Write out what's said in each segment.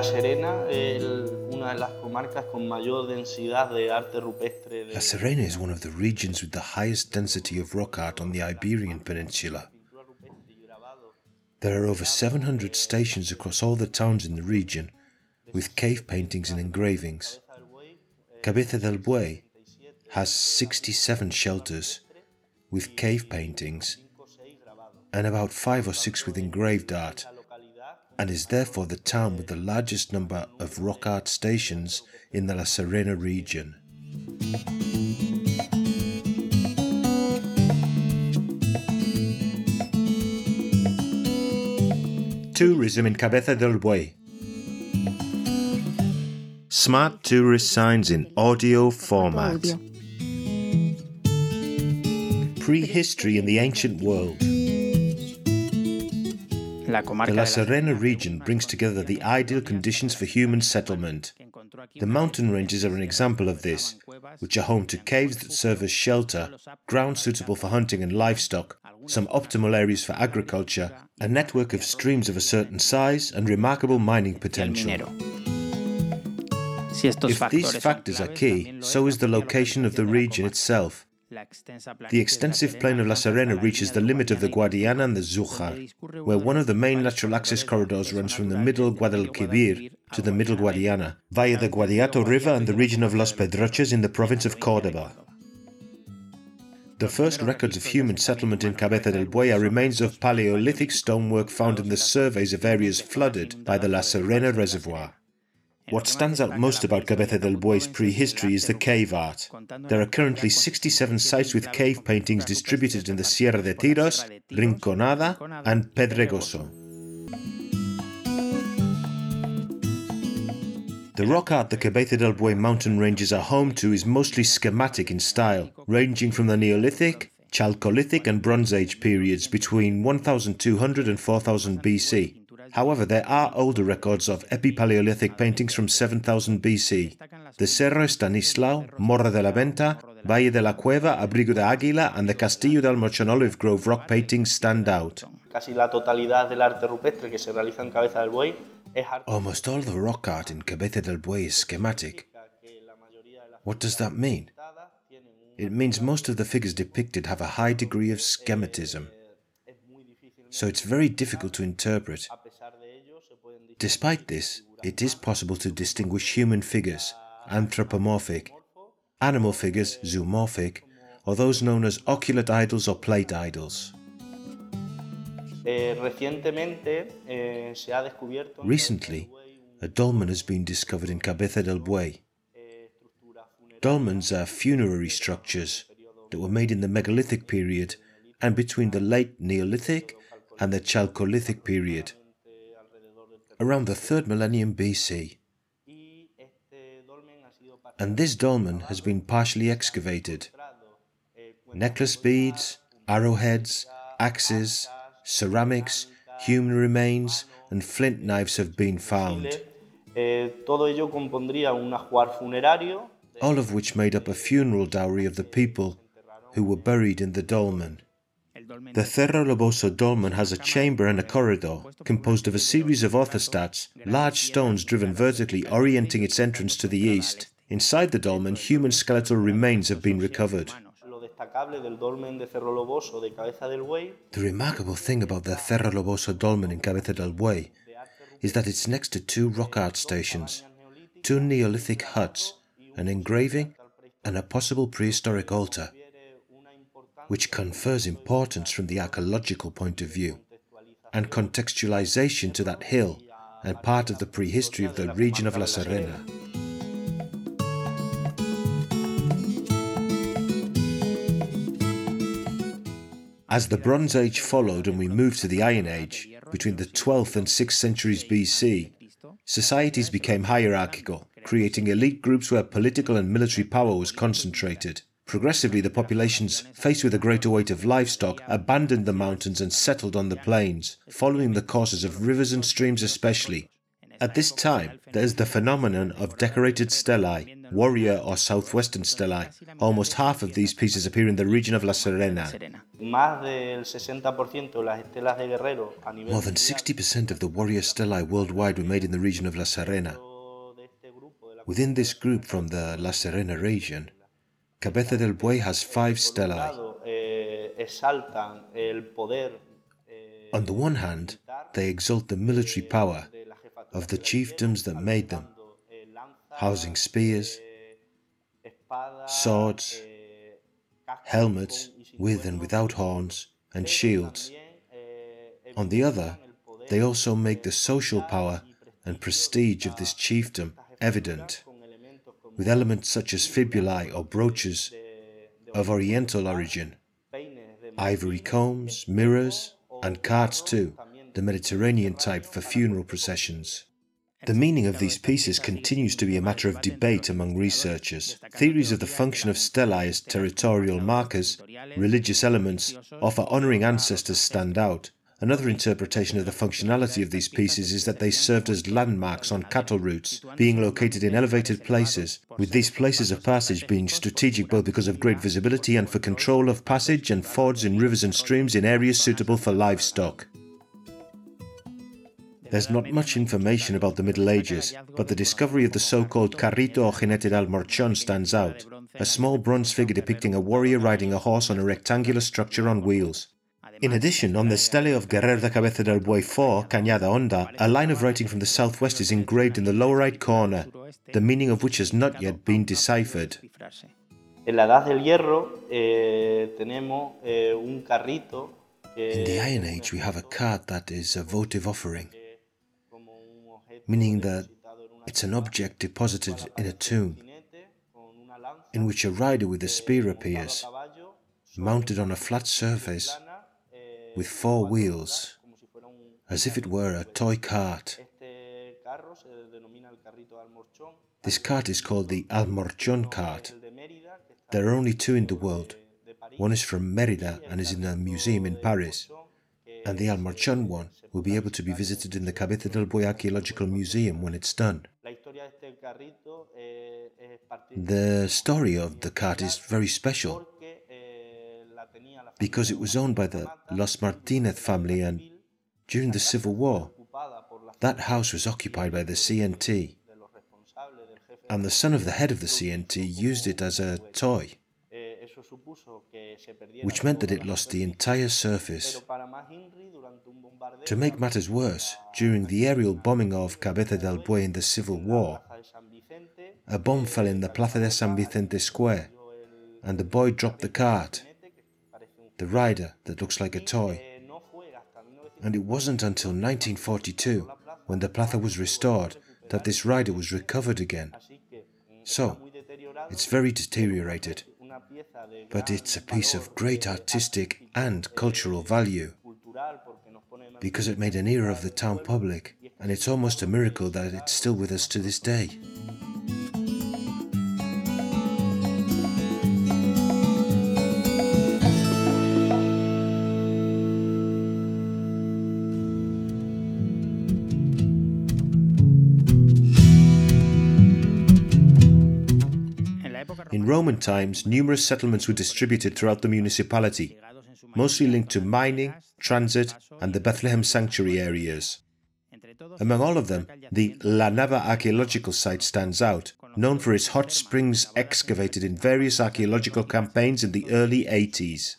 La Serena, el, una de las comarcas con mayor densidad de arte rupestre. De... La Serena is one of the regions with the highest density of rock art on the Iberian Peninsula. There are over 700 stations across all the towns in the region, with cave paintings and engravings. Cabeza del Buey has 67 shelters, with cave paintings, and about five or six with engraved art, and is therefore the town with the largest number of rock art stations in the La Serena region. Tourism in Cabeza del Buey. Smart tourist signs in audio format. Prehistory in the ancient world. The La Serena region brings together the ideal conditions for human settlement. The mountain ranges are an example of this, which are home to caves that serve as shelter, ground suitable for hunting and livestock, some optimal areas for agriculture, a network of streams of a certain size, and remarkable mining potential. minero. Si estos If these factors are key, so is the location of the ubicación de la region itself. La extensa planicie The extensive plain of La Serena reaches the limit of the Guadiana and the Zújar, where one of the main natural access corridors runs from the middle desde el río Guadalquivir to the middle Guadiana Guadiana, via the Guadiato River and the region of Los Pedroches in the province of Córdoba. The first records of human settlement in Cabeza del Buey are remains of Paleolithic stonework found in the surveys of areas flooded by the La Serena reservoir. What stands out most about Cabeza del Buey's prehistory is the cave art. There are currently 67 sites with cave paintings distributed in the Sierra de Tiros, Rinconada, and Pedregoso. The rock art the Cabeza del Buey mountain ranges are home to is mostly schematic in style, ranging from the Neolithic, Chalcolithic, and Bronze Age periods between 1200 and 4000 BC. However, there are older records of Epipaleolithic paintings from 7000 BC. The Cerro Estanislao, Morra de la Venta, Valle de la Cueva, Abrigo de Águila, and the Castillo de Almorchón Olive Grove rock paintings stand out. Casi la totalidad del arte rupestre que se realiza en Cabeza del Buey es arte Almost all the rock art in Cabeza del Buey is schematic. What does that mean? It means most of the figures depicted have a high degree of schematism, so it's very difficult to interpret. Despite this, it is possible to distinguish human figures, anthropomorphic, animal figures, zoomorphic, or those known as oculate idols or plate idols. Eh, eh, se ha descubierto Recently, a dolmen has been discovered in Cabeza del Buey. Dolmens are funerary structures that were made in the megalithic period and between the late Neolithic and the Chalcolithic period, around the 3rd millennium BC. And this dolmen has been partially excavated. Necklace beads, arrowheads, axes, ceramics, human remains, and flint knives have been found, all of which made up a funeral dowry of the people who were buried in the dolmen. The Cerro Loboso dolmen has a chamber and a corridor composed of a series of orthostats, large stones driven vertically orienting its entrance to the east. Inside the dolmen, human skeletal remains have been recovered. lo destacable del dolmen de Cerro Loboso de Cabeza del Buey The remarkable thing about the Cerro Loboso dolmen in Cabeza del Buey is that it's next to two rock art stations, two Neolithic huts, an engraving, and a possible prehistoric altar, which confers importance from the archaeological point of view and contextualization to that hill and part of the prehistory of the region of La Serena. As the Bronze Age followed and we moved to the Iron Age, between the 12th and 6th centuries BC, societies became hierarchical, creating elite groups where political and military power was concentrated. Progressively, the populations, faced with a greater weight of livestock, abandoned the mountains and settled on the plains, following the courses of rivers and streams especially, At this time, there is the phenomenon of decorated stelae, warrior or southwestern stelae. Almost half of these pieces appear in the region of La Serena. Más del 60% de las estelas de guerrero a nivel More than 60% of the warrior stelae worldwide were made in the region of La Serena. de este grupo de la Within this group from the La Serena region, Cabeza del Buey has five stelae. lado, eh, exaltan el poder eh, On the one hand, they exalt the military power de la jefatura of the chiefdoms that made them, eh, housing spears, swords, helmets con y sin with and without horns, and shields. On the other, evidencian el poder they also make the social power and prestige of this chiefdom evident, con elementos como with elements such as fibulae or brooches of Oriental origin, ivory combs, mirrors, and carts too, the Mediterranean type for funeral processions. The meaning of these pieces continues to be a matter of debate among researchers. Theories of the function of stelae as territorial markers, religious elements, or for honouring ancestors stand out. Another interpretation of the functionality of these pieces is that they served as landmarks on cattle routes, being located in elevated places, with these places of passage being strategic both because of great visibility and for control of passage and fords in rivers and streams in areas suitable for livestock. There's not much information about the Middle Ages, but the discovery of the so-called carrito or jinete de Almorchón stands out, a small bronze figure depicting a warrior riding a horse on a rectangular structure on wheels. In addition, on the stele of Guerrero de Cabeza del Buey 4, Cañada Honda, a line of writing from the southwest is engraved in the lower right corner, the meaning of which has not yet been deciphered. En la Edad del Hierro eh, eh, un carrito que In the Iron Age, we have a cart that is a votive offering, como un objeto meaning that depositado en una it's an object deposited in a tomb, jinete con una lanza in which a rider with a spear appears, mounted on a flat surface with four wheels, as if it were a toy cart. This cart is called the Almorchon cart. There are only two in the world. One is from Merida and is in a museum in Paris, and the Almorchon one will be able to be visited in the Cabeza del Buey Archaeological Museum when it's done. The story of the cart is very special porque eh, la tenía la because it was owned by the Los Martinez family, and during the Civil War, that house was occupied by the CNT, and the son of the head of the CNT used it as a toy, which meant that it lost the entire surface. To make matters worse, during the aerial bombing of Cabeza del Buey in the Civil War, a bomb fell in the Plaza de San Vicente Square, and the boy dropped the cart, the rider that looks like a toy. no fue hasta 1900 And it wasn't until 1942, when the Plaza was restored, that this rider was recovered again. So, it's very deteriorated, but it's a piece of great artistic and cultural value because it made an era of the town public, and it's almost a miracle that it's still with us to this day. Roman times, numerous settlements were distributed throughout the municipality, mostly linked to mining, transit, and the Bethlehem sanctuary areas. Among all of them, the La Nava archaeological site stands out, known for its hot springs excavated in various archaeological campaigns in the early 80s.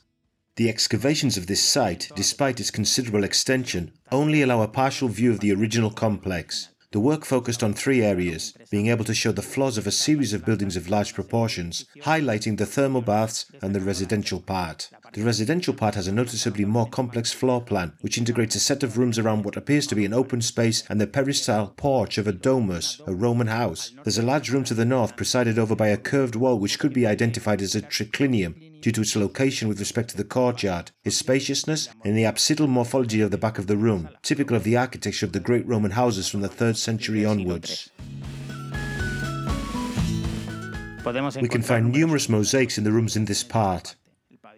The excavations of this site, despite its considerable extension, only allow a partial view of the original complex. The work focused on three areas, being able to show the flaws of a series of buildings of large proportions, highlighting the thermal baths and the residential part. The residential part has a noticeably more complex floor plan, which integrates a set of rooms around what appears to be an open space and the peristyle porch of a domus, a Roman house. There's a large room to the north presided over by a curved wall which could be identified as a triclinium due to its location with respect to the courtyard, its spaciousness, and the apsidal morphology of the back of the room, typical of the architecture of the great Roman houses from the 3rd century onwards. We can find numerous mosaics in the rooms in this part.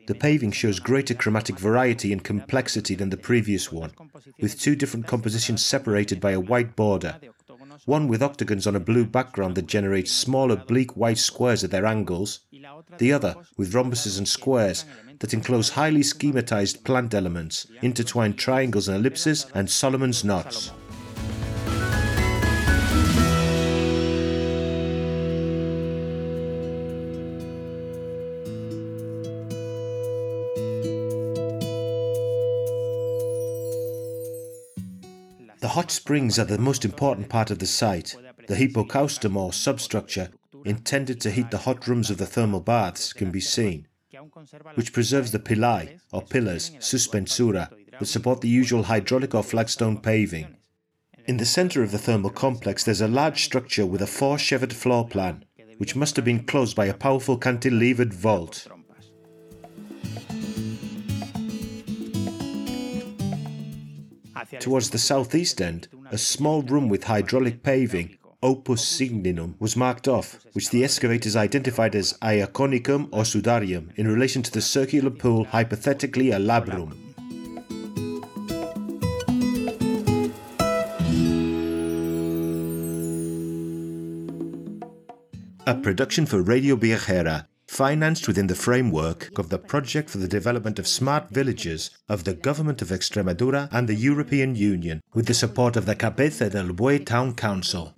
The paving shows greater chromatic variety and complexity than the previous one, with two different compositions separated by a white border, one with octagons on a blue background that generates small oblique white squares at their angles, the other with rhombuses and squares that enclose highly schematized plant elements, intertwined triangles and ellipses, and Solomon's knots. Hot springs are the most important part of the site. The hypocaustum or substructure, intended to heat the hot rooms of the thermal baths, can be seen, which preserves the pilae or pillars suspensura that support the usual hydraulic or flagstone paving. In the center of the thermal complex, there's a large structure with a four chevered floor plan, which must have been closed by a powerful cantilevered vault. Towards the southeast end, a small room with hydraulic paving, opus signinum, was marked off, which the excavators identified as Laconicum or Sudarium in relation to the circular pool hypothetically a labrum. A production for Radio Viajera financed within the framework of the Project for the Development of Smart Villages of the Government of Extremadura and the European Union, with the support of the Cabeza del Buey Town Council.